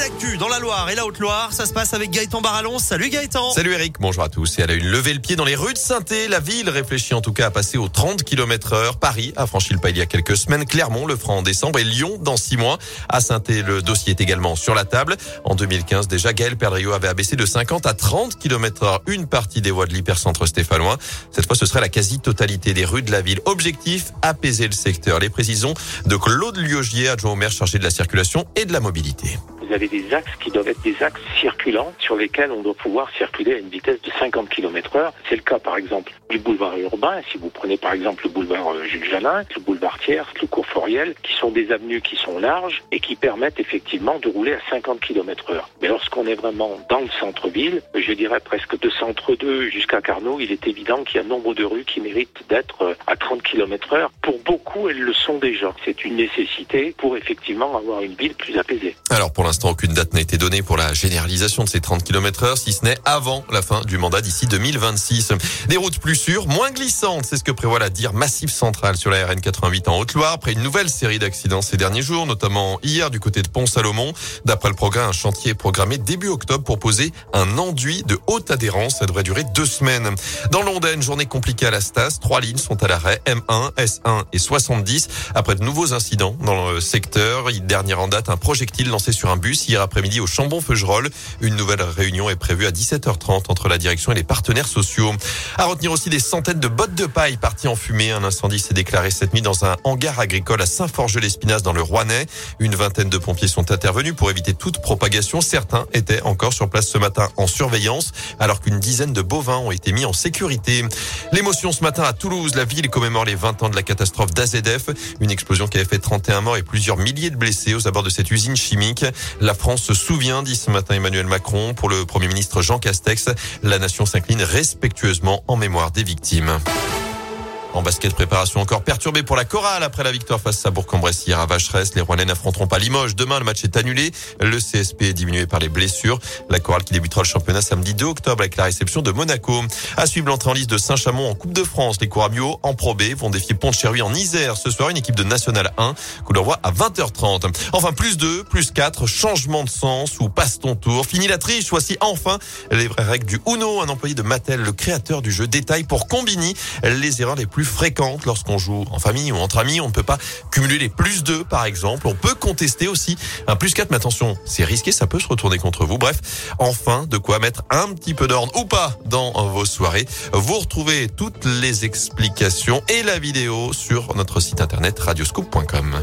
L'actu dans la Loire et la Haute-Loire, ça se passe avec Gaëtan Barallon. Salut Gaëtan. Salut Eric, bonjour à tous. Et elle a une levée le pied dans les rues de saint La ville réfléchit en tout cas à passer aux 30 km heure. Paris a franchi le pas il y a quelques semaines. Clermont le fera en décembre et Lyon dans six mois. À saint le dossier est également sur la table. En 2015, déjà, Gaël Perdriau avait abaissé de 50 à 30 km heure une partie des voies de l'hypercentre stéphanois. Cette fois, ce serait la quasi-totalité des rues de la ville. Objectif, apaiser le secteur. Les précisions de Claude Liogier, adjoint au maire chargé de la circulation et de la mobilité vous avez des axes qui doivent être des axes circulants sur lesquels on doit pouvoir circuler à une vitesse de 50 km heure. C'est le cas, par exemple, du boulevard urbain. Si vous prenez, par exemple, le boulevard euh, Jules Jalin, le boulevard Thiers, le cours Foriel, qui sont des avenues qui sont larges et qui permettent effectivement de rouler à 50 km heure. Mais lorsqu'on est vraiment dans le centre-ville, je dirais presque de centre 2 jusqu'à Carnot, il est évident qu'il y a nombre de rues qui méritent d'être euh, à 30 km heure. Pour beaucoup, elles le sont déjà. C'est une nécessité pour effectivement avoir une ville plus apaisée. Alors pour aucune date n'a été donnée pour la généralisation de ces 30 km heure, si ce n'est avant la fin du mandat d'ici 2026. Des routes plus sûres, moins glissantes, c'est ce que prévoit la dire Massif Central sur la RN 88 en Haute-Loire après une nouvelle série d'accidents ces derniers jours, notamment hier du côté de Pont-Salomon. D'après le programme, un chantier programmé début octobre pour poser un enduit de haute adhérence. Ça devrait durer deux semaines. Dans une journée compliquée à la Stas. Trois lignes sont à l'arrêt, M1, S1 et 70. Après de nouveaux incidents dans le secteur, dernière en date, un projectile lancé sur un hier après-midi au Chambon-Feugerolles. Une nouvelle réunion est prévue à 17h30 entre la direction et les partenaires sociaux. À retenir aussi des centaines de bottes de paille parties en fumée. Un incendie s'est déclaré cette nuit dans un hangar agricole à Saint-Forge-l'Espinasse dans le Rouennais. Une vingtaine de pompiers sont intervenus pour éviter toute propagation. Certains étaient encore sur place ce matin en surveillance alors qu'une dizaine de bovins ont été mis en sécurité. L'émotion ce matin à Toulouse. La ville commémore les 20 ans de la catastrophe d'AZF. Une explosion qui avait fait 31 morts et plusieurs milliers de blessés aux abords de cette usine chimique. La France se souvient, dit ce matin Emmanuel Macron. Pour le Premier ministre Jean Castex, la nation s'incline respectueusement en mémoire des victimes. En basket, préparation encore perturbée pour la chorale après la victoire face à Bourg-en-Bresse hier à Vacheresse. Les Rouennais n'affronteront pas Limoges. Demain, le match est annulé. Le CSP est diminué par les blessures. La chorale qui débutera le championnat samedi 2 octobre avec la réception de Monaco. À suivre l'entrée en liste de Saint-Chamond en Coupe de France. Les Couramio en Pro B vont défier Pont-Cherry en Isère. Ce soir, une équipe de National 1. Coup d'envoi à 20h30. Enfin, plus 2, plus 4, changement de sens ou passe ton tour. Fini la triche. Voici enfin les vraies règles du Uno. Un employé de Mattel, le créateur du jeu, détaille pour Combini les erreurs les plus fréquente lorsqu'on joue en famille ou entre amis. On ne peut pas cumuler les plus 2 par exemple. On peut contester aussi un plus 4, mais attention, c'est risqué, ça peut se retourner contre vous. Bref, enfin, de quoi mettre un petit peu d'ordre ou pas dans vos soirées. Vous retrouvez toutes les explications et la vidéo sur notre site internet radioscoop.com.